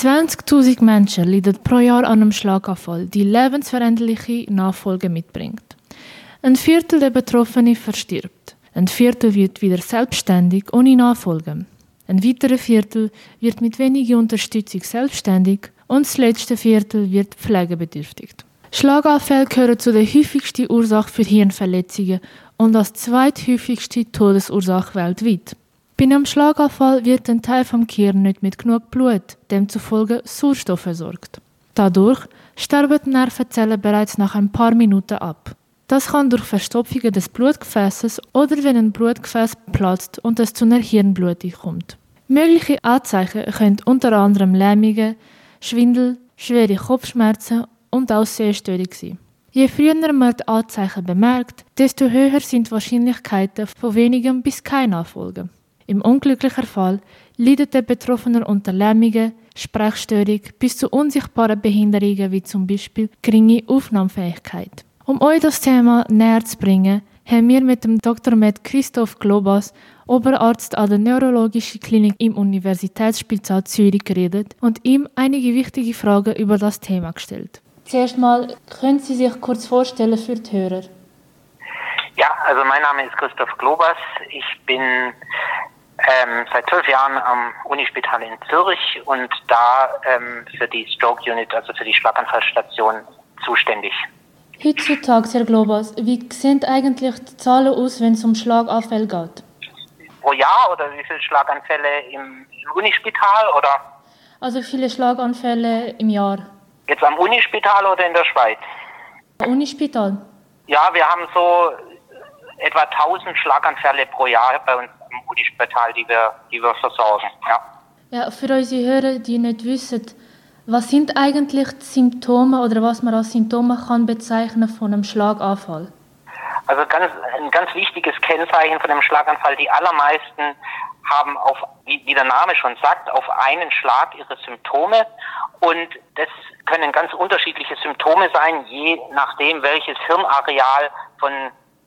20.000 Menschen leiden pro Jahr an einem Schlaganfall, die lebensveränderliche Nachfolge mitbringt. Ein Viertel der Betroffenen verstirbt. Ein Viertel wird wieder selbstständig ohne Nachfolge. Ein weiterer Viertel wird mit weniger Unterstützung selbstständig und das letzte Viertel wird pflegebedürftig. Schlaganfälle gehören zu der häufigsten Ursache für Hirnverletzungen und als zweithäufigste Todesursache weltweit. Bei einem Schlaganfall wird ein Teil vom Gehirn nicht mit genug Blut, demzufolge Sauerstoff versorgt. Dadurch sterben die Nervenzellen bereits nach ein paar Minuten ab. Das kann durch Verstopfungen des Blutgefäßes oder wenn ein Blutgefäß platzt und es zu einer Hirnblutung kommt. Mögliche Anzeichen können unter anderem Lähmungen, Schwindel, schwere Kopfschmerzen und auch Sehstörung sein. Je früher man die Anzeichen bemerkt, desto höher sind die Wahrscheinlichkeiten von wenigem bis kein Nachfolgen. Im unglücklichen Fall leidet der Betroffene unter Lähmungen, Sprechstörung bis zu unsichtbaren Behinderungen wie zum Beispiel geringe Aufnahmefähigkeit. Um euch das Thema näher zu bringen, haben wir mit dem Dr. Med Christoph Globas, Oberarzt an der Neurologischen Klinik im Universitätsspital Zürich, geredet und ihm einige wichtige Fragen über das Thema gestellt. Zuerst mal, können Sie sich kurz vorstellen für die Hörer? Ja, also mein Name ist Christoph Globas. Ich bin ähm, seit zwölf Jahren am Unispital in Zürich und da ähm, für die Stroke Unit, also für die Schlaganfallstation, zuständig. Heutzutage, Herr Globas, wie sehen eigentlich die Zahlen aus, wenn es um Schlaganfälle geht? Pro Jahr oder wie viele Schlaganfälle im Unispital oder? Also viele Schlaganfälle im Jahr. Jetzt am Unispital oder in der Schweiz? Unispital. Ja, wir haben so etwa 1000 Schlaganfälle pro Jahr bei uns Unispital, die wir, die wir versorgen. Ja. ja, für unsere Hörer, die nicht wissen, was sind eigentlich die Symptome oder was man als Symptome kann bezeichnen von einem Schlaganfall? Also ganz, ein ganz wichtiges Kennzeichen von einem Schlaganfall, die allermeisten haben auf, wie, wie der Name schon sagt, auf einen Schlag ihre Symptome und das können ganz unterschiedliche Symptome sein, je nachdem, welches Hirnareal von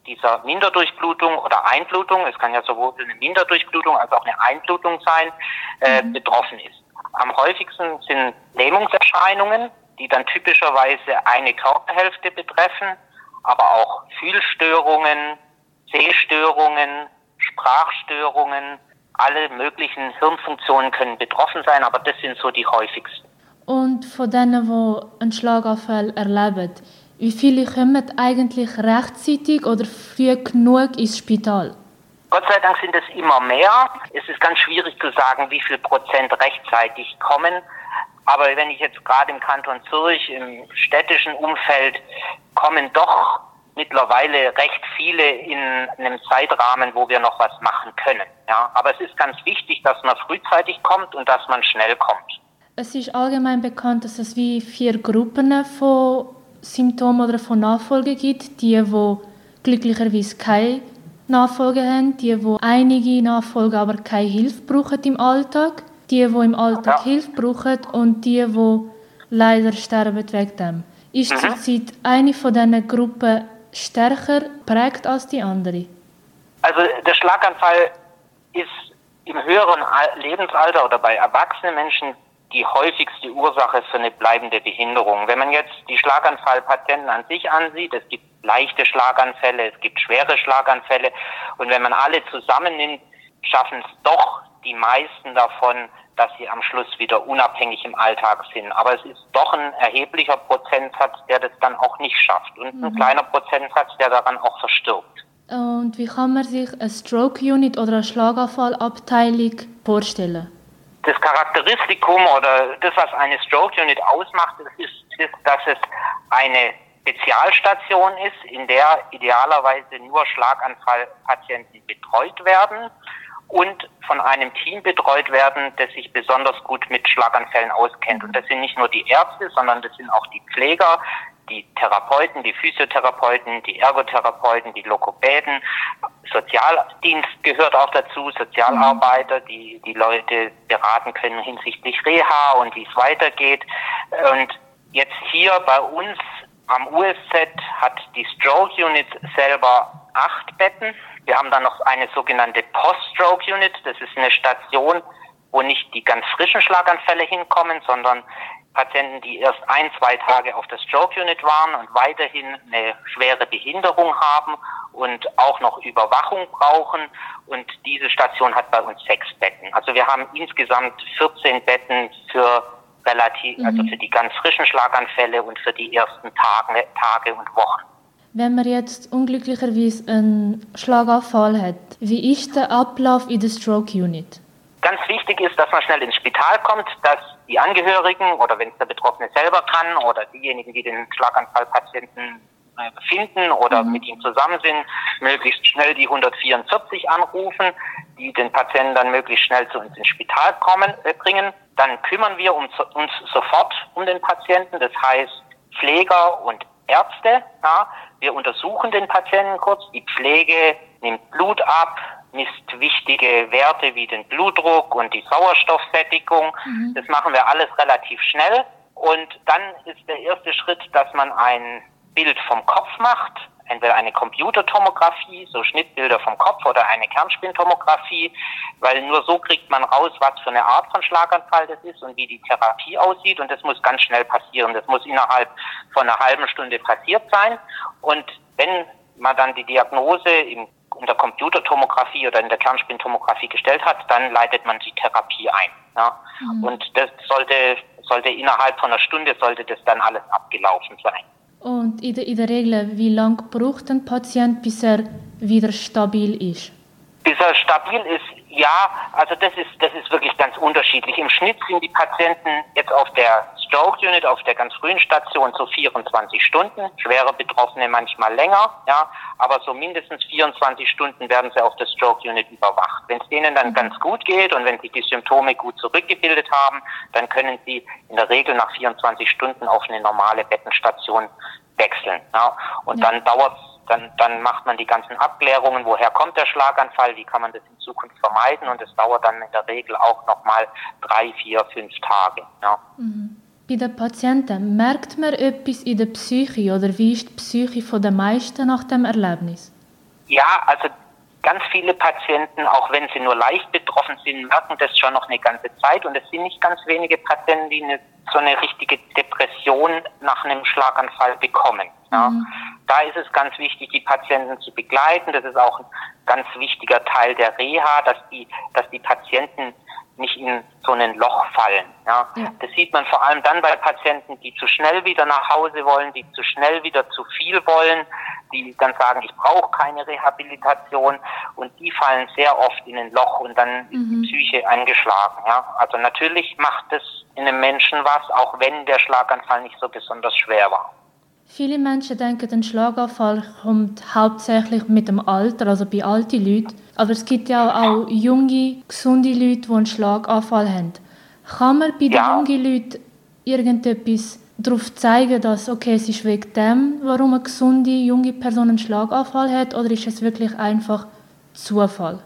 dieser Minderdurchblutung oder Einblutung, es kann ja sowohl eine Minderdurchblutung als auch eine Einblutung sein, äh, mhm. betroffen ist. Am häufigsten sind Lähmungserscheinungen, die dann typischerweise eine Körperhälfte betreffen, aber auch Fühlstörungen, Sehstörungen, Sprachstörungen, alle möglichen Hirnfunktionen können betroffen sein, aber das sind so die häufigsten. Und von denen, die einen Schlaganfall erleben, wie viele kommen eigentlich rechtzeitig oder früh genug ins Spital? Gott sei Dank sind es immer mehr. Es ist ganz schwierig zu sagen, wie viel Prozent rechtzeitig kommen. Aber wenn ich jetzt gerade im Kanton Zürich, im städtischen Umfeld, kommen doch mittlerweile recht viele in einem Zeitrahmen, wo wir noch was machen können. Ja, aber es ist ganz wichtig, dass man frühzeitig kommt und dass man schnell kommt. Es ist allgemein bekannt, dass es wie vier Gruppen von Symptomen oder von Nachfolge gibt. Die, die glücklicherweise keine Nachfolge haben, die, die einige Nachfolge, aber keine Hilfe brauchen im Alltag, die, die im Alltag ja. Hilfe brauchen und die, die leider sterben wegen dem. Ist mhm. zurzeit eine von diesen Gruppen stärker prägt als die andere? Also der Schlaganfall ist im höheren Lebensalter oder bei erwachsenen Menschen die häufigste Ursache für eine bleibende Behinderung. Wenn man jetzt die Schlaganfallpatienten an sich ansieht, es gibt leichte Schlaganfälle, es gibt schwere Schlaganfälle und wenn man alle zusammennimmt, schaffen es doch die meisten davon, dass sie am Schluss wieder unabhängig im Alltag sind. Aber es ist doch ein erheblicher Prozentsatz, der das dann auch nicht schafft und mhm. ein kleiner Prozentsatz, der daran auch verstirbt. Und wie kann man sich eine Stroke Unit oder eine Schlaganfallabteilung vorstellen? Das Charakteristikum oder das, was eine Stroke Unit ausmacht, ist, ist, dass es eine Spezialstation ist, in der idealerweise nur Schlaganfallpatienten betreut werden und von einem Team betreut werden, das sich besonders gut mit Schlaganfällen auskennt. Und das sind nicht nur die Ärzte, sondern das sind auch die Pfleger, die Therapeuten, die Physiotherapeuten, die Ergotherapeuten, die Lokopäden, Sozialdienst gehört auch dazu, Sozialarbeiter, die die Leute beraten können hinsichtlich Reha und wie es weitergeht. Und jetzt hier bei uns am USZ hat die Stroke Unit selber acht Betten. Wir haben dann noch eine sogenannte Post-Stroke Unit. Das ist eine Station, wo nicht die ganz frischen Schlaganfälle hinkommen, sondern Patienten, die erst ein, zwei Tage auf der Stroke Unit waren und weiterhin eine schwere Behinderung haben und auch noch Überwachung brauchen. Und diese Station hat bei uns sechs Betten. Also wir haben insgesamt 14 Betten für relativ, also mhm. also für die ganz frischen Schlaganfälle und für die ersten Tage, Tage und Wochen. Wenn man jetzt unglücklicherweise einen Schlaganfall hat, wie ist der Ablauf in der Stroke Unit? Ganz wichtig ist, dass man schnell ins Spital kommt, dass die Angehörigen oder wenn es der Betroffene selber kann oder diejenigen, die den Schlaganfallpatienten äh, finden oder mhm. mit ihm zusammen sind, möglichst schnell die 144 anrufen, die den Patienten dann möglichst schnell zu uns ins Spital kommen, äh, bringen. Dann kümmern wir uns, uns sofort um den Patienten, das heißt Pfleger und Ärzte. Ja. Wir untersuchen den Patienten kurz, die Pflege nimmt Blut ab, misst wichtige Werte wie den Blutdruck und die Sauerstoffsättigung. Mhm. Das machen wir alles relativ schnell. Und dann ist der erste Schritt, dass man ein Bild vom Kopf macht, entweder eine Computertomographie, so Schnittbilder vom Kopf oder eine Kernspintomographie, weil nur so kriegt man raus, was für eine Art von Schlaganfall das ist und wie die Therapie aussieht und das muss ganz schnell passieren. Das muss innerhalb von einer halben Stunde passiert sein und wenn man dann die Diagnose im in der Computertomographie oder in der Kernspintomographie gestellt hat, dann leitet man die Therapie ein. Ja? Mhm. Und das sollte, sollte innerhalb von einer Stunde sollte das dann alles abgelaufen sein. Und in der, in der Regel, wie lange braucht ein Patient, bis er wieder stabil ist? Bis er stabil ist, ja, also das ist, das ist wirklich ganz unterschiedlich. Im Schnitt sind die Patienten jetzt auf der Stroke Unit, auf der ganz frühen Station so 24 Stunden, schwere Betroffene manchmal länger, ja, aber so mindestens 24 Stunden werden sie auf der Stroke Unit überwacht. Wenn es denen dann ganz gut geht und wenn sich die Symptome gut zurückgebildet haben, dann können sie in der Regel nach 24 Stunden auf eine normale Bettenstation wechseln. Ja. Und ja. dann dauert es dann, dann macht man die ganzen Abklärungen, woher kommt der Schlaganfall, wie kann man das in Zukunft vermeiden und es dauert dann in der Regel auch nochmal drei, vier, fünf Tage. Ja. Mhm. Bei den Patienten merkt man etwas in der Psyche oder wie ist die Psyche der meisten nach dem Erlebnis? Ja, also ganz viele Patienten, auch wenn sie nur leicht betroffen sind, merken das schon noch eine ganze Zeit und es sind nicht ganz wenige Patienten, die eine, so eine richtige Depression nach einem Schlaganfall bekommen. Ja. Mhm. Da ist es ganz wichtig, die Patienten zu begleiten. Das ist auch ein ganz wichtiger Teil der Reha, dass die, dass die Patienten nicht in so ein Loch fallen. Ja. ja. Das sieht man vor allem dann bei Patienten, die zu schnell wieder nach Hause wollen, die zu schnell wieder zu viel wollen, die dann sagen, ich brauche keine Rehabilitation und die fallen sehr oft in ein Loch und dann ist die mhm. Psyche angeschlagen. Ja. Also natürlich macht es in einem Menschen was, auch wenn der Schlaganfall nicht so besonders schwer war. Viele Menschen denken, ein Schlaganfall kommt hauptsächlich mit dem Alter, also bei alten Leuten. Aber es gibt ja auch, junge, gesunde Leute, die einen Schlaganfall haben. Kann man bei ja. den jungen Leuten irgendetwas darauf zeigen, dass okay, es ist wegen dem, warum eine gesunde, junge Person einen Schlaganfall hat, oder ist es wirklich einfach Zufall?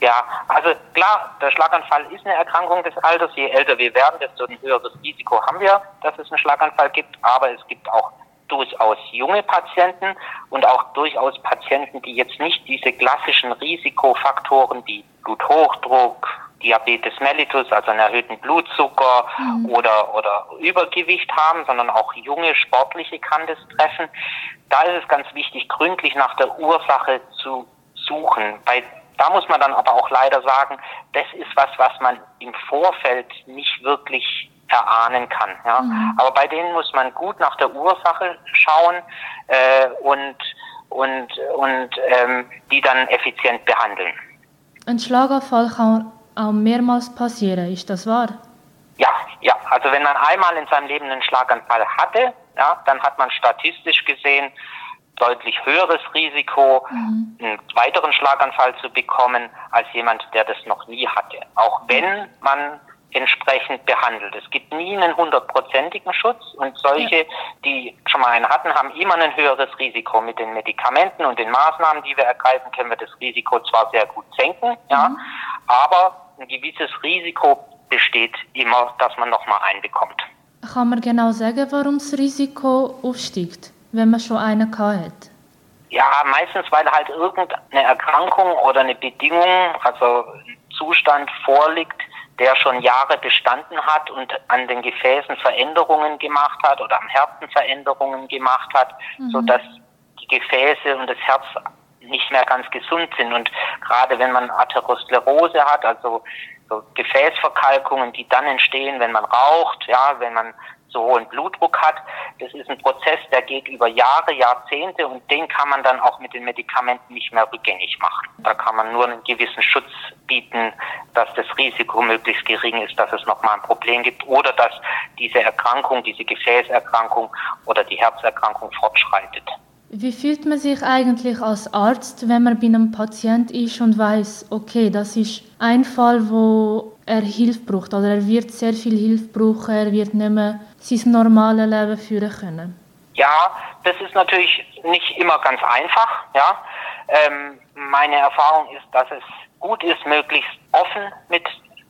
Ja, also klar, der Schlaganfall ist eine Erkrankung des Alters. Je älter wir werden, desto ein höheres Risiko haben wir, dass es einen Schlaganfall gibt. Aber es gibt auch durchaus junge Patienten und auch durchaus Patienten, die jetzt nicht diese klassischen Risikofaktoren wie Bluthochdruck, Diabetes mellitus, also einen erhöhten Blutzucker mhm. oder, oder Übergewicht haben, sondern auch junge Sportliche kann das treffen. Da ist es ganz wichtig, gründlich nach der Ursache zu suchen. Bei da muss man dann aber auch leider sagen, das ist was, was man im Vorfeld nicht wirklich erahnen kann. Ja? Mhm. Aber bei denen muss man gut nach der Ursache schauen äh, und, und, und ähm, die dann effizient behandeln. Ein Schlaganfall kann auch mehrmals passieren, ist das wahr? Ja, ja. Also wenn man einmal in seinem Leben einen Schlaganfall hatte, ja, dann hat man statistisch gesehen deutlich höheres Risiko, mhm. einen weiteren Schlaganfall zu bekommen, als jemand, der das noch nie hatte. Auch wenn man entsprechend behandelt. Es gibt nie einen hundertprozentigen Schutz und solche, die schon mal einen hatten, haben immer ein höheres Risiko. Mit den Medikamenten und den Maßnahmen, die wir ergreifen, können wir das Risiko zwar sehr gut senken, ja, mhm. aber ein gewisses Risiko besteht immer, dass man nochmal einen bekommt. Kann man genau sagen, warum das Risiko aufsteigt, wenn man schon einen hat? Ja, meistens, weil halt irgendeine Erkrankung oder eine Bedingung, also ein Zustand vorliegt, der schon Jahre bestanden hat und an den Gefäßen Veränderungen gemacht hat oder am Herzen Veränderungen gemacht hat, mhm. sodass die Gefäße und das Herz nicht mehr ganz gesund sind. Und gerade wenn man Atherosklerose hat, also so Gefäßverkalkungen, die dann entstehen, wenn man raucht, ja, wenn man so hohen Blutdruck hat. Das ist ein Prozess, der geht über Jahre, Jahrzehnte und den kann man dann auch mit den Medikamenten nicht mehr rückgängig machen. Da kann man nur einen gewissen Schutz bieten, dass das Risiko möglichst gering ist, dass es nochmal ein Problem gibt oder dass diese Erkrankung, diese Gefäßerkrankung oder die Herzerkrankung fortschreitet. Wie fühlt man sich eigentlich als Arzt, wenn man bei einem Patient ist und weiß, okay, das ist ein Fall, wo er Hilfe braucht oder er wird sehr viel Hilfe brauchen, er wird nicht mehr sein normales Leben führen können? Ja, das ist natürlich nicht immer ganz einfach. Ja, ähm, meine Erfahrung ist, dass es gut ist, möglichst offen mit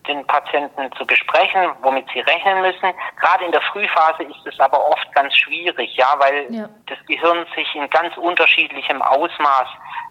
den Patienten zu besprechen, womit sie rechnen müssen. Gerade in der Frühphase ist es aber oft ganz schwierig, ja, weil ja. das Gehirn sich in ganz unterschiedlichem Ausmaß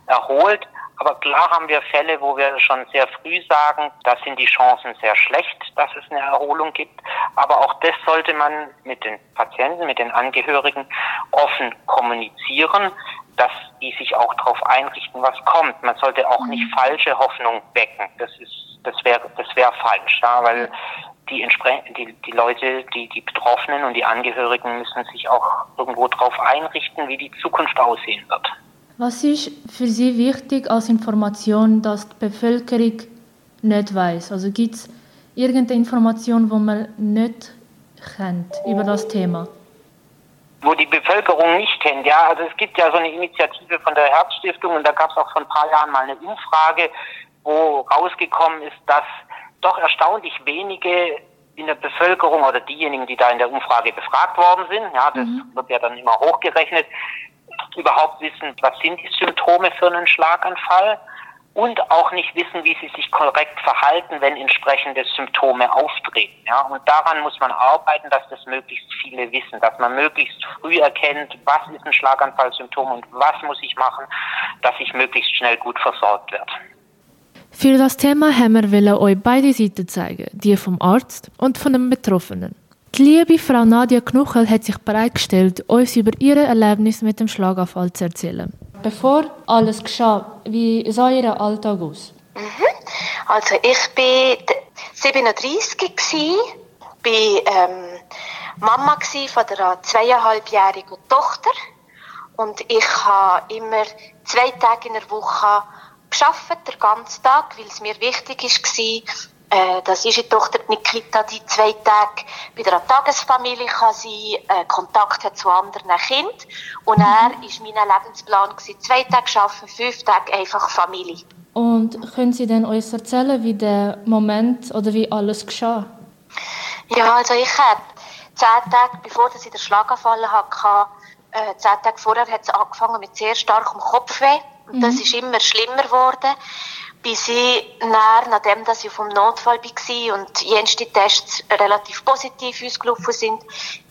erholt. Aber klar haben wir Fälle, wo wir schon sehr früh sagen, da sind die Chancen sehr schlecht, dass es eine Erholung gibt. Aber auch das sollte man mit den Patienten, mit den Angehörigen offen kommunizieren, dass die sich auch darauf einrichten, was kommt. Man sollte auch nicht mhm. falsche Hoffnung wecken. Das ist das wäre das wäre falsch, ja, weil die, die, die Leute, die, die Betroffenen und die Angehörigen müssen sich auch irgendwo darauf einrichten, wie die Zukunft aussehen wird. Was ist für Sie wichtig als Information, dass die Bevölkerung nicht weiß? Also gibt es irgendeine Information, die man nicht kennt über das Thema? Wo die Bevölkerung nicht kennt, ja. Also es gibt ja so eine Initiative von der Herzstiftung und da gab es auch vor ein paar Jahren mal eine Umfrage, wo rausgekommen ist, dass doch erstaunlich wenige in der Bevölkerung oder diejenigen, die da in der Umfrage befragt worden sind, ja, das mhm. wird ja dann immer hochgerechnet, überhaupt wissen, was sind die Symptome für einen Schlaganfall und auch nicht wissen, wie sie sich korrekt verhalten, wenn entsprechende Symptome auftreten. Ja, und daran muss man arbeiten, dass das möglichst viele wissen, dass man möglichst früh erkennt, was ist ein Schlaganfallsymptom und was muss ich machen, dass ich möglichst schnell gut versorgt werde. Für das Thema haben wir euch beide Seiten zeigen, die vom Arzt und von dem Betroffenen. Die liebe Frau Nadia Knuchel hat sich bereitgestellt, uns über ihre Erlebnis mit dem Schlaganfall zu erzählen. Bevor alles geschah, wie sah Ihr Alltag aus? Mhm. Also ich war 37 war ähm, Mama von einer zweieinhalbjährigen Tochter und ich habe immer zwei Tage in der Woche geschafft, den ganzen Tag, weil es mir wichtig war, äh, dass unsere Tochter Nikita die zwei Tage bei der Tagesfamilie kann sein, äh, Kontakt hat zu anderen Kindern. Und er war mein Lebensplan, gewesen, zwei Tage arbeiten, fünf Tage einfach Familie. Und können Sie denn uns erzählen, wie der Moment oder wie alles geschah? Ja, also ich habe zehn Tage, bevor ich den Schlaganfall hatte, äh, zehn Tage vorher hat es angefangen mit sehr starkem Kopfweh. Und das mhm. ist immer schlimmer geworden, bis ich nach, nachdem dass ich vom Notfall war und jenste Tests relativ positiv ausgelaufen sind,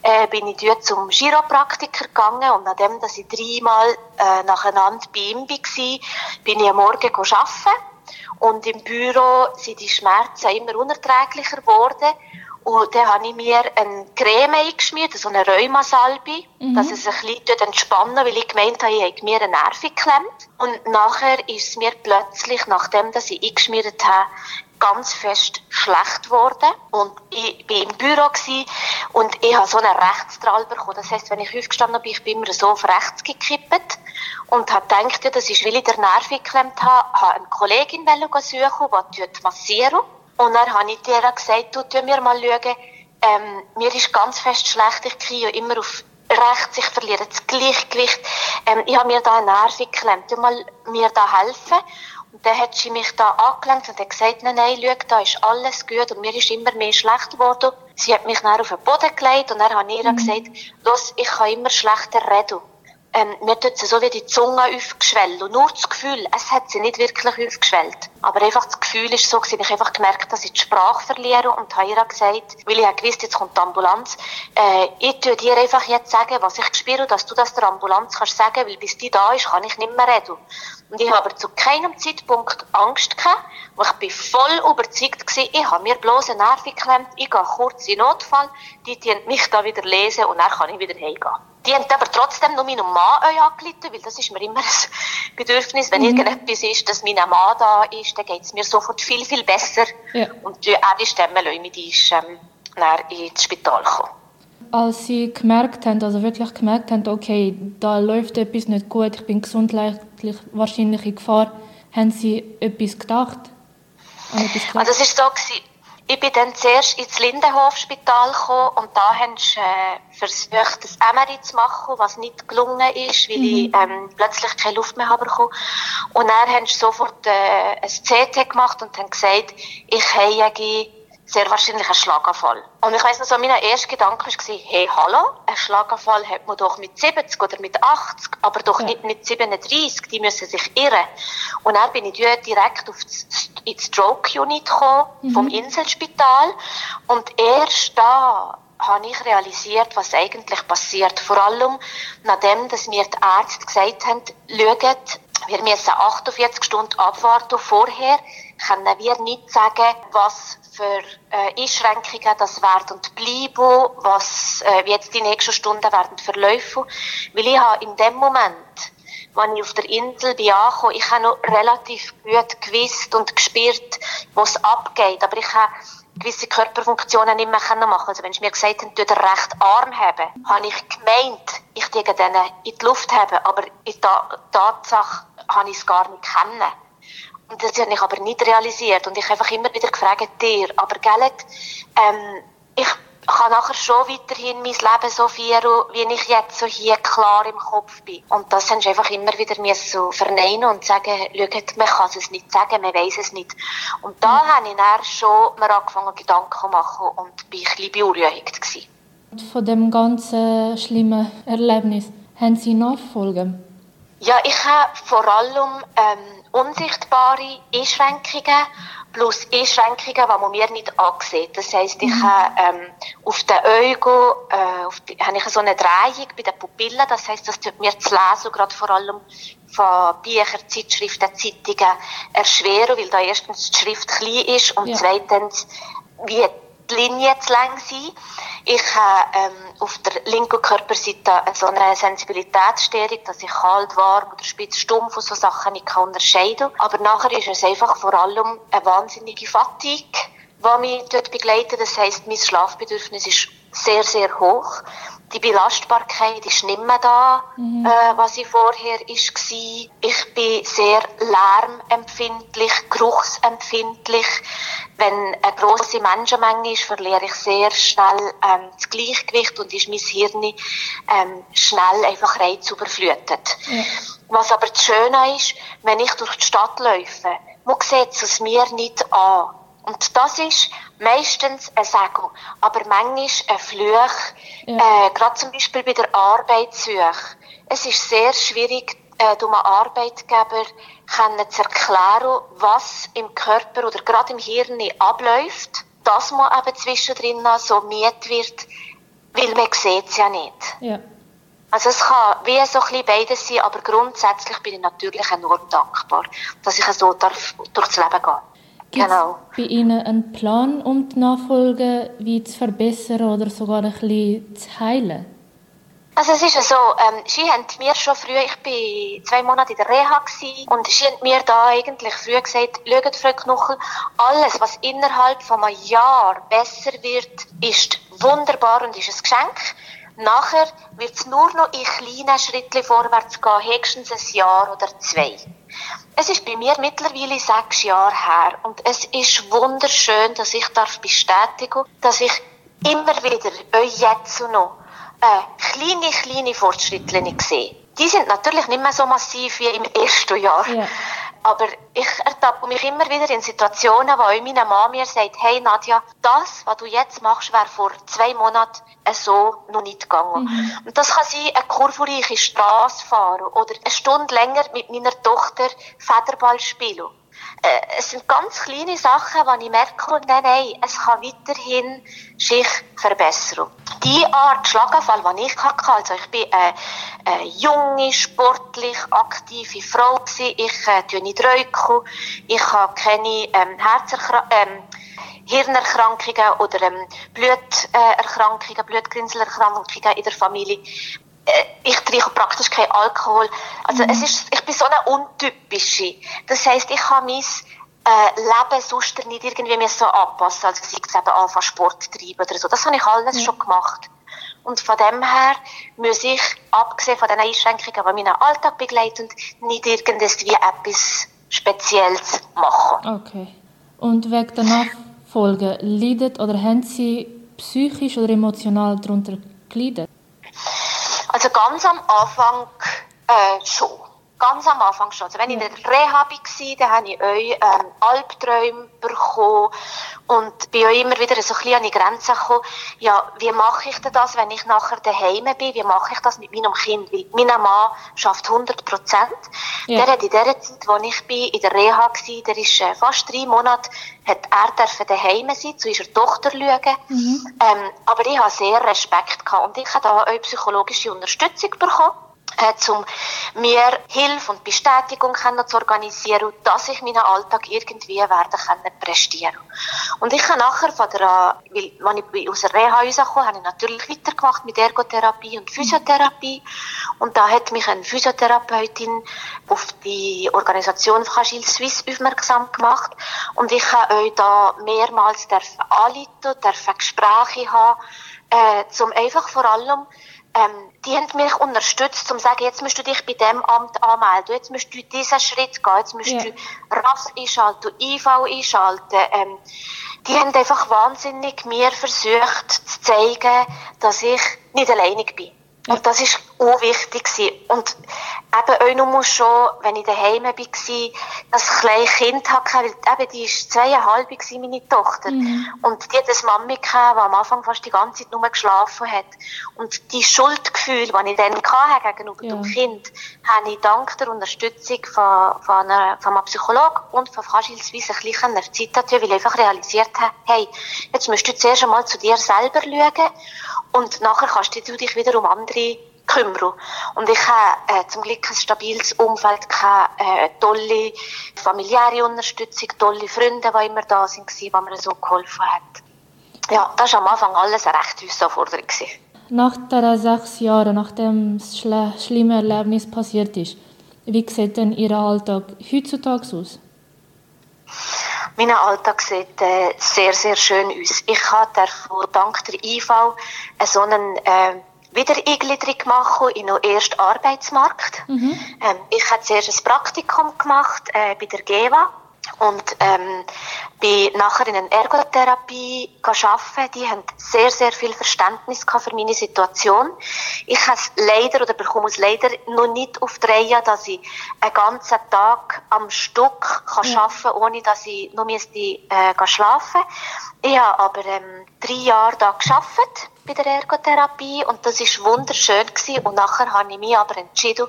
äh, bin ich dort zum Chiropraktiker gegangen und nachdem dass ich dreimal äh, nacheinander bei ihm war, bin ich am Morgen arbeiten und im Büro sind die Schmerzen immer unerträglicher geworden und dann habe ich mir eine Creme eingeschmiert, so eine Rheumasalbe, mhm. dass es ein bisschen entspannen weil ich gemeint habe, ich habe mir eine Nerven geklemmt. Und nachher ist es mir plötzlich, nachdem dass ich eingeschmiert habe, ganz fest schlecht geworden. Und ich war im Büro und ich habe so einen Rechtsdrall bekommen. Das heisst, wenn ich aufgestanden bin, ich bin immer so auf rechts gekippt und habe gedacht, ja, das ist, weil ich den Nerv geklemmt habe, habe eine Kollegin suchen, die massieren und dann habe ich dir gesagt, du, tu mir mal schauen, ähm, mir ist ganz fest schlecht, ich kriege immer auf rechts, ich verliere das Gleichgewicht. Ähm, ich habe mir da einen Nerv geklemmt, du mal mir da helfen. Und dann hat sie mich da angelenkt und hat gesagt, nein, nein, schau, da ist alles gut und mir ist immer mehr schlecht geworden. Sie hat mich dann auf den Boden gelegt und dann habe ich ihr mhm. gesagt, los, ich kann immer schlechter reden. Ähm, mir tut sie so wie die Zunge aufgeschwellt. Und nur das Gefühl, es hat sie nicht wirklich aufgeschwellt. Aber einfach das Gefühl ist so, gewesen, ich einfach gemerkt, dass ich die Sprache verliere und habe ihr gesagt, weil ich gewusst, jetzt kommt die Ambulanz, äh, ich tue dir einfach jetzt sagen, was ich spüre, dass du das der Ambulanz kannst sagen, weil bis die da ist, kann ich nicht mehr reden. Und ich habe zu keinem Zeitpunkt Angst gehabt, weil ich bin voll überzeugt gewesen, ich habe mir bloß eine Nerv geklemmt, ich gehe kurz in Notfall, die, die mich da wieder lesen und dann kann ich wieder heimgehen. Die haben aber trotzdem noch meinen Mann angeleitet, weil das ist mir immer ein Bedürfnis. Wenn mhm. irgendetwas ist, dass mein Mann da ist, dann geht es mir sofort viel, viel besser. Ja. Und die, auch die Stimme, die ist ähm, ins Spital gekommen als sie gemerkt haben, also wirklich gemerkt haben, okay, da läuft etwas nicht gut, ich bin gesundheitlich wahrscheinlich in Gefahr, haben sie etwas gedacht? etwas also es ist so gewesen, ich bin dann zuerst ins Lindenhofspital gekommen und da haben sie äh, versucht, das MRI zu machen, was nicht gelungen ist, weil mhm. ich ähm, plötzlich keine Luft mehr habe bekommen. Und dann haben sie sofort äh, ein CT gemacht und haben gesagt, ich habe sehr wahrscheinlich ein Schlaganfall. Und ich weiss noch, so mein erster Gedanke war, hey, hallo, ein Schlaganfall hat man doch mit 70 oder mit 80, aber doch ja. nicht mit 37, die müssen sich irren. Und dann bin ich direkt auf ins Stroke Unit gekommen, mhm. vom Inselspital, und erst da habe ich realisiert, was eigentlich passiert. Vor allem nachdem, dass mir die Ärzte gesagt haben, schaut, wir müssen 48 Stunden abwarten. Vorher können wir nicht sagen, was für äh, Einschränkungen das werden bleiben, was äh, jetzt die nächsten Stunden werden verlaufen. Weil ich habe in dem Moment, als ich auf der Insel bin ich habe noch relativ gut gewusst und gespürt, was abgeht. Aber ich habe gewisse Körperfunktionen nicht mehr machen Also wenn sie mir gesagt haben, du den rechten Arm haben, habe ich gemeint, ich die dann in die Luft haben. Aber in der Tatsache habe ich es gar nicht kennen. Und das habe ich aber nicht realisiert. Und ich habe einfach immer wieder gefragt, dir, aber gell, ähm, ich kann nachher schon weiterhin mein Leben so führen, wie ich jetzt so hier klar im Kopf bin. Und das haben sie einfach immer wieder mir so verneinen und sagen, schaut, man kann es nicht sagen, man weiß es nicht. Und da mhm. habe ich dann schon mir angefangen, Gedanken zu machen und bin ein bisschen beunruhigt gewesen. Von dem ganzen schlimmen Erlebnis, haben Sie Nachfolgen? Ja, ich habe vor allem ähm, unsichtbare Einschränkungen plus Einschränkungen, die man mir nicht ansieht. Das heisst, ich mhm. habe ähm, auf den Augen äh, auf die, habe ich so eine Drehung bei den Pupillen. Das heisst, das tut mir zu lesen, gerade vor allem von Büchern, Zeitschriften, Zeitungen erschweren, weil da erstens die Schrift klein ist und ja. zweitens wie die Linie zu lang sein. Ich habe ähm, auf der linken Körperseite so eine Sensibilitätsstörung, dass ich kalt, warm oder spitz, stumpf und so Sachen nicht kann unterscheiden kann. Aber nachher ist es einfach vor allem eine wahnsinnige Fatigue, die mich dort begleitet. Das heisst, mein Schlafbedürfnis ist sehr, sehr hoch. Die Belastbarkeit ist nicht mehr da, mhm. äh, was ich vorher war. Ich bin sehr lärmempfindlich, geruchsempfindlich. Wenn eine grosse Menschenmenge ist, verliere ich sehr schnell ähm, das Gleichgewicht und ist mein Hirn ähm, schnell einfach reizüberflutet. Ja. Was aber das Schöne ist, wenn ich durch die Stadt laufe, man sieht es mir nicht an. Und das ist meistens ein Segen, aber manchmal ein Fluch, ja. äh, gerade zum Beispiel bei der Arbeitssuche. Es ist sehr schwierig, äh, einem Arbeitgeber können zu erklären, was im Körper oder gerade im Hirn abläuft, dass man eben zwischendrin so miet wird, weil man sieht es ja nicht. Ja. Also es kann wie so ein bisschen beides sein, aber grundsätzlich bin ich natürlich enorm dankbar, dass ich so darf durchs Leben gehe. Gibt genau. bei Ihnen einen Plan, um die Nachfolge wie zu verbessern oder sogar ein bisschen zu heilen? Also es ist ja so, ähm, sie haben mir schon früh, ich war zwei Monate in der Reha gewesen, und sie haben mir da eigentlich früh gesagt, schaut Frau Knuchel, alles, was innerhalb von einem Jahr besser wird, ist wunderbar und ist ein Geschenk. Nachher wird es nur noch in kleinen Schritten vorwärts gehen, höchstens ein Jahr oder zwei. Es ist bei mir mittlerweile sechs Jahre her und es ist wunderschön, dass ich darf bestätigen, dass ich immer wieder euch jetzt noch äh, kleine, kleine Fortschritte sehe. Die sind natürlich nicht mehr so massiv wie im ersten Jahr. Ja. Aber ich ertappe mich immer wieder in Situationen, wo auch meine Mama mir sagt, hey Nadja, das, was du jetzt machst, wäre vor zwei Monaten so noch nicht gegangen. Mhm. Und das kann sein, eine kurvenreiche Straße fahren oder eine Stunde länger mit meiner Tochter Federball spielen. Äh, es sind ganz kleine Sachen, wo ich merke, nein, nein, es kann weiterhin sich verbessern. Die Art Schlaganfall, die ich hatte, also ich bin eine, eine junge, sportlich aktive Frau gewesen. ich äh, nicht rauchen, ich habe keine ähm, Herzerkrankungen, ähm, Hirnerkrankungen oder ähm, Bluterkrankungen, Blutgrinselerkrankungen in der Familie. Äh, ich trinke praktisch keinen Alkohol. Also mhm. es ist, ich bin so eine untypische. Das heisst, ich habe mein äh, Leben sonst nicht irgendwie mehr so anpassen. Also sei es eben anfangen Sport treiben oder so. Das habe ich alles ja. schon gemacht. Und von dem her muss ich, abgesehen von den Einschränkungen, die meinen Alltag begleiten, nicht irgendwie etwas Spezielles machen. Okay. Und wegen der Nachfolge, leidet oder haben Sie psychisch oder emotional darunter gelitten? Also ganz am Anfang äh, schon. Ganz am Anfang schon. Also wenn ich in der Reha war, dann habe ich euch ähm, Albträume bekommen und bin auch immer wieder so ein bisschen an die Grenzen gekommen. Ja, wie mache ich denn das, wenn ich nachher daheim bin? Wie mache ich das mit meinem Kind? Weil mein Mann schafft 100 Prozent. Ja. Der hat in der Zeit, wo ich bin, in der Reha war, der ist äh, fast drei Monate, hat er dürfen daheim sein, zu unserer Tochter schauen. Mhm. Ähm, aber ich habe sehr Respekt gehabt und ich habe da auch psychologische Unterstützung bekommen äh, um mir Hilfe und Bestätigung können zu organisieren, dass ich meinen Alltag irgendwie werden können prestieren. Und ich habe nachher von der, weil, als ich aus der Reha rauskam, habe ich natürlich weitergemacht mit Ergotherapie und Physiotherapie. Und da hat mich eine Physiotherapeutin auf die Organisation Fragile Suisse aufmerksam gemacht. Und ich habe euch da mehrmals anleiten, dürfen Gespräche haben, äh, zum einfach vor allem ähm, die haben mich unterstützt, um zu sagen, jetzt musst du dich bei dem Amt anmelden, jetzt musst du diesen Schritt gehen, jetzt musst yeah. du RAF einschalten, IV einschalten. Ähm, die haben einfach wahnsinnig mir versucht zu zeigen, dass ich nicht alleinig bin. Und das ist auch wichtig Und eben auch nur schon, wenn ich daheim war, das kleine Kind hatte, weil eben die war zweieinhalb, meine Tochter. Mhm. Und die hat eine Mami gehabt, die am Anfang fast die ganze Zeit nur geschlafen hat. Und die Schuldgefühle, die ich dann hatte gegenüber ja. dem Kind, habe ich dank der Unterstützung von, von, einer, von einem Psychologen und von Fragile Suisse ein bisschen erziehen, weil ich einfach realisiert habe, hey, jetzt musst du zuerst einmal zu dir selber schauen und nachher kannst du dich wieder um andere kümmern. Und ich habe äh, zum Glück ein stabiles Umfeld, gehabt, äh, tolle familiäre Unterstützung, tolle Freunde, die immer da sind, die mir so geholfen haben. Ja, das war am Anfang alles eine rechte Herausforderung. Nach diesen sechs Jahren, nachdem das schlimme Erlebnis passiert ist, wie sieht denn Ihr Alltag heutzutage aus? Mein Alltag sieht äh, sehr, sehr schön aus. Ich habe dank der IV so einen äh, Wiedereingliederung machen in den ersten Arbeitsmarkt. Mhm. Ähm, ich habe zuerst ein Praktikum gemacht äh, bei der GEWA und ähm, bin nachher in einer Ergotherapie arbeiten. Die haben sehr, sehr viel Verständnis für meine Situation. Ich habe es leider oder bekomme es leider noch nicht auf die Reihe, dass ich einen ganzen Tag am Stück kann ja. arbeiten kann, ohne dass ich noch müsste, äh, schlafen Ich habe aber ähm, drei Jahre da gearbeitet bei der Ergotherapie und das ist wunderschön gewesen. und nachher habe ich mich aber entschieden,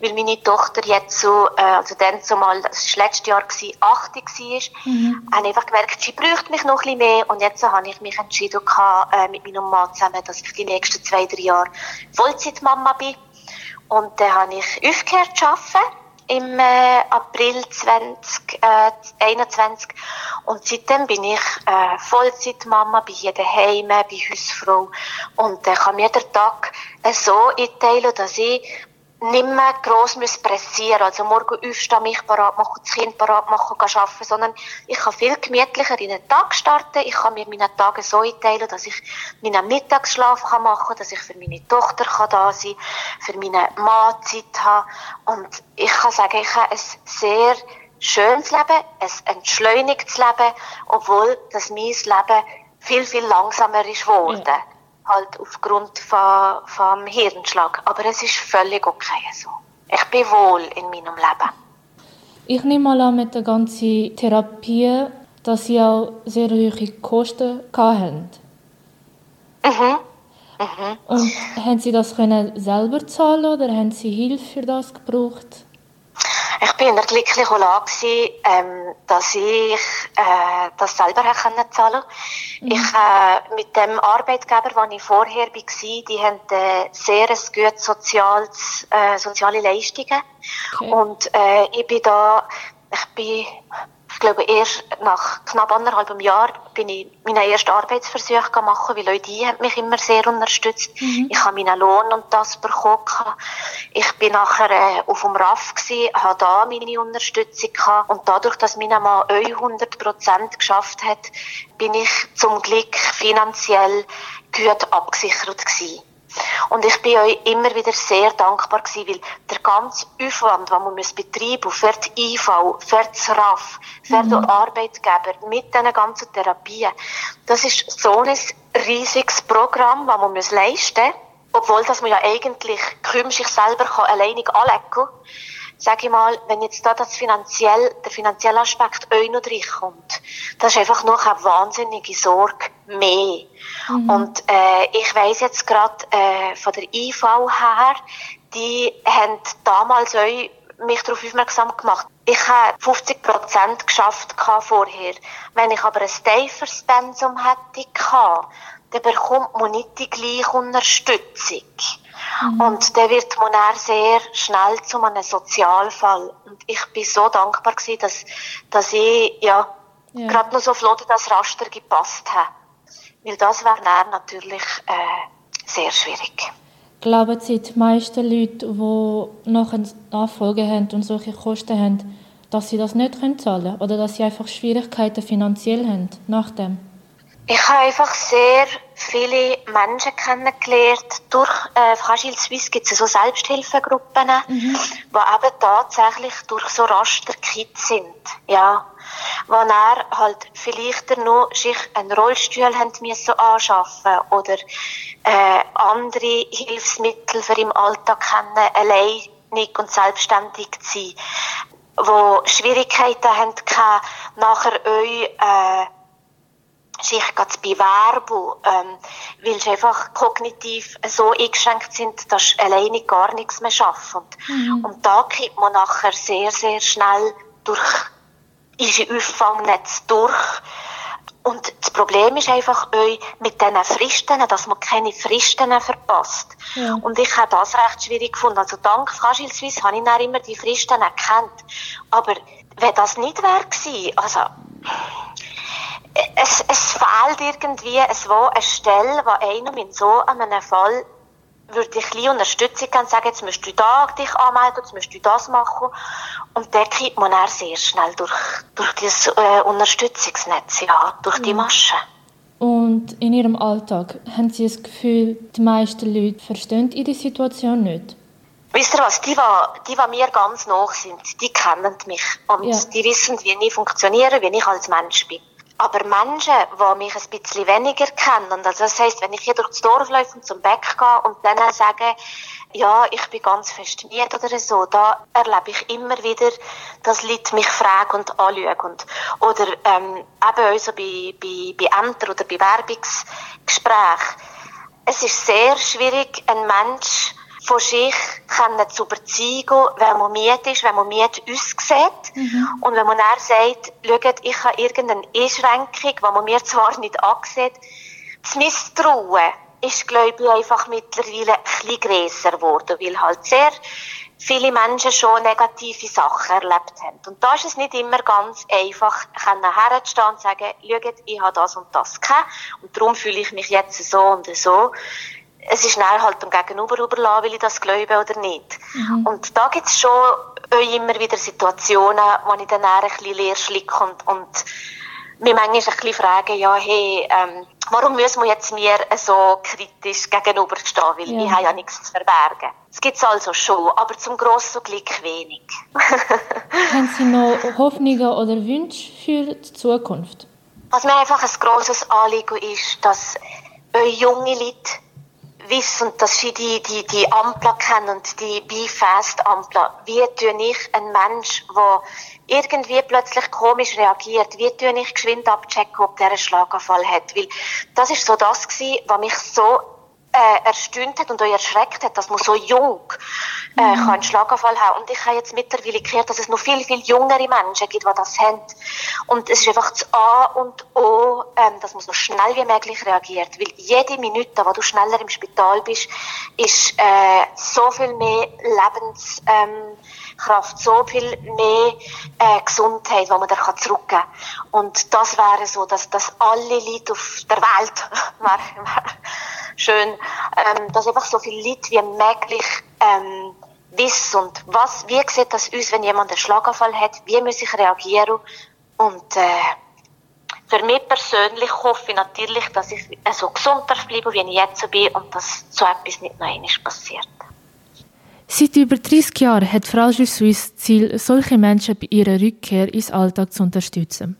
weil meine Tochter jetzt so, äh, also dann zumal, das war letztes Jahr gewesen, 80 war, mhm. habe ich einfach gemerkt, sie bräuchte mich noch ein bisschen mehr und jetzt habe ich mich entschieden äh, mit meinem Mann zusammen, dass ich die nächsten zwei, drei Jahre Vollzeitmama bin und dann habe ich aufgehört zu arbeiten im äh, April 2021 äh, und seitdem bin ich äh, Vollzeitmama, bin hier daheim, bin Hausfrau. Und äh, kann mir den Tag äh, so einteilen, dass ich nicht mehr gross pressieren Also morgen aufstehen, mich parat machen, das Kind parat machen, gehen arbeiten, sondern ich kann viel gemütlicher in den Tag starten. Ich kann mir meine Tage so einteilen, dass ich meinen Mittagsschlaf kann machen kann, dass ich für meine Tochter kann da sein kann, für meine Mann Zeit habe. Und ich kann sagen, ich habe ein sehr schönes Leben, ein entschleunigtes Leben, obwohl das mein Leben viel, viel langsamer ist geworden. Ja halt aufgrund von, vom Hirnschlag. Aber es ist völlig okay so. Ich bin wohl in meinem Leben. Ich nehme mal an, mit der ganzen Therapie, dass Sie auch sehr hohe Kosten hatten. Mhm. Mhm. Und haben Sie das können selber zahlen oder haben Sie Hilfe für das gebraucht? Ich bin in der glücklichen Lage, ähm, dass ich äh, das selber können zahlen mhm. Ich äh, mit dem Arbeitgeber, wo ich vorher war, die haben äh, sehr ein gutes soziales, äh, soziale Leistungen. Okay. Und äh, ich bin da, ich bin ich glaube, erst nach knapp anderthalb Jahr bin ich meinen ersten Arbeitsversuch gemacht, weil auch die haben mich immer sehr unterstützt. Mhm. Ich habe meinen Lohn und das bekommen. Ich bin nachher äh, auf dem RAF gewesen, habe da meine Unterstützung gehabt. Und dadurch, dass mein Mann 100 Prozent geschafft hat, bin ich zum Glück finanziell gut abgesichert gewesen. Und ich bin euch immer wieder sehr dankbar gewesen, weil der ganze Aufwand, den man betreiben muss, für die IV, für das RAF, für mhm. den Arbeitgeber, mit diesen ganzen Therapien, das ist so ein riesiges Programm, das man leisten muss, obwohl dass man ja eigentlich kaum sich selber kann alleinig anlegen kann sage ich mal, wenn jetzt da das finanziell, der finanzielle Aspekt auch noch reinkommt, das ist einfach noch eine wahnsinnige Sorge mehr. Mhm. Und äh, ich weiß jetzt gerade äh, von der IV her, die haben damals auch mich darauf aufmerksam gemacht. Ich habe 50 Prozent geschafft vorher. Wenn ich aber ein tieferes Pensum hätte gehabt, dann bekommt man nicht die gleiche Unterstützung. Mhm. Und der wird man dann sehr schnell zu einem Sozialfall. Und ich bin so dankbar gewesen, dass, dass ich, ja, ja. gerade noch so flott das Raster gepasst habe. Weil das wäre dann natürlich, äh, sehr schwierig. Glauben Sie, die meisten Leute, die noch eine Nachfolge haben und solche Kosten haben, dass sie das nicht zahlen können? Oder dass sie einfach Schwierigkeiten finanziell haben nach dem? Ich habe einfach sehr viele Menschen kennengelernt. Durch äh, Fragile Suisse gibt es so Selbsthilfegruppen, mhm. die eben tatsächlich durch so Raster Kids sind. Ja. Wo er halt vielleicht nur sich einen Rollstuhl müssen anschaffen oder äh, andere Hilfsmittel für im Alltag kennen, alleinig und selbstständig zu sein. Wo Schwierigkeiten haben nachher euch, äh, sich zu bewerben, ähm, weil sie einfach kognitiv so eingeschränkt sind, dass sie alleine gar nichts mehr schaffen. Mhm. Und da kommt man nachher sehr, sehr schnell durch unsere Auffangnetz durch. Und das Problem ist einfach euch mit diesen Fristen, dass man keine Fristen verpasst. Ja. Und ich habe das recht schwierig gefunden. Also dank Fragile Suisse habe ich dann immer die Fristen erkannt. Aber wenn das nicht wäre gewesen, also es, es fehlt irgendwie so eine Stelle, wo einem in so einem Fall würde ich ein Unterstützung geben und sagen, jetzt musst du da dich anmelden, jetzt musst du das machen. Und dann kriegt man dann sehr schnell durch, durch das äh, Unterstützungsnetz, ja, durch die Maschen. Und in Ihrem Alltag haben Sie das Gefühl, die meisten Leute verstehen Ihre Situation nicht? Wisst ihr was, die, die, die mir ganz nah sind, die kennen mich. Und ja. die wissen, wie ich funktioniere, wie ich als Mensch bin. Aber Menschen, die mich ein bisschen weniger kennen, und also das heisst, wenn ich hier durch das Dorf laufe und zum Bäck gehe und dann sage, ja, ich bin ganz festiniert oder so, da erlebe ich immer wieder, dass Leute mich fragen und anschauen. Oder ähm, eben auch so bei, bei, bei Ämtern oder Bewerbungsgesprächen. Es ist sehr schwierig, einen Mensch von sich können zu überzeugen, wenn man müde ist, wenn man müde aussieht. Mhm. Und wenn man dann sagt, schaut, ich habe irgendeine Einschränkung, die man mir zwar nicht ansieht, das Misstrauen ist, glaube ich, einfach mittlerweile ein bisschen grösser geworden, weil halt sehr viele Menschen schon negative Sachen erlebt haben. Und da ist es nicht immer ganz einfach, herzustehen und sagen, schaut, ich habe das und das gehabt und darum fühle ich mich jetzt so und so es ist dann halt dem Gegenüber überlassen, will ich das glaube oder nicht. Mhm. Und da gibt es schon immer wieder Situationen, wo ich dann ein bisschen leer schlicke und, und mich manchmal ein bisschen frage, ja, hey, ähm, warum müssen wir jetzt mir so kritisch gegenüberstehen, weil ja. ich habe ja nichts zu verbergen. Das gibt es also schon, aber zum grossen Glück wenig. Haben Sie noch Hoffnungen oder Wünsche für die Zukunft? Was mir einfach ein grosses Anliegen ist, dass junge Leute wissen, dass sie die, die, die Ampler kennen und die Be-Fast-Ampler. Wie tue ich einen Mensch, der irgendwie plötzlich komisch reagiert, wie tue ich geschwind abchecken, ob der einen Schlaganfall hat? Weil das ist so das gewesen, was mich so äh, erstaunt hat und euch erschreckt hat, dass man so jung äh, mhm. kann einen Schlaganfall haben. Und ich habe jetzt mittlerweile gehört, dass es noch viel, viel jüngere Menschen gibt, die das haben. Und es ist einfach das A und O, ähm, dass man so schnell wie möglich reagiert. Weil jede Minute, wo du schneller im Spital bist, ist äh, so viel mehr Lebenskraft, ähm, so viel mehr äh, Gesundheit, die man da kann zurückgeben kann. Und das wäre so, dass, dass alle Leute auf der Welt schön, ähm, dass einfach so viele Leute wie möglich ähm, wissen und was, wie sieht das aus, wenn jemand einen Schlaganfall hat, wie muss ich reagieren und äh, für mich persönlich hoffe ich natürlich, dass ich so gesund darf bleiben, wie ich jetzt bin und dass so etwas nicht noch einmal passiert. Seit über 30 Jahren hat Fragile Suisse Ziel, solche Menschen bei ihrer Rückkehr ins Alltag zu unterstützen.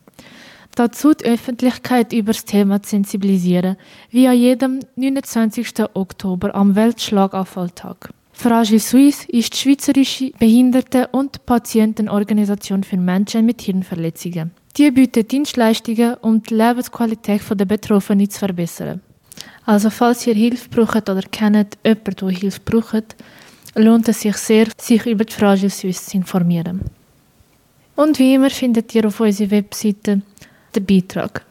Dazu die Öffentlichkeit über das Thema zu sensibilisieren, wie an jedem 29. Oktober am Weltschlagabfalltag. Fragile Suisse ist die schweizerische Behinderte- und Patientenorganisation für Menschen mit Hirnverletzungen. Die bietet Dienstleistungen, um die Lebensqualität der Betroffenen zu verbessern. Also falls ihr Hilfe braucht oder kennt jemanden, der Hilfe braucht, lohnt es sich sehr, sich über die Fragile Suisse zu informieren. Und wie immer findet ihr auf unserer Webseite den Beitrag.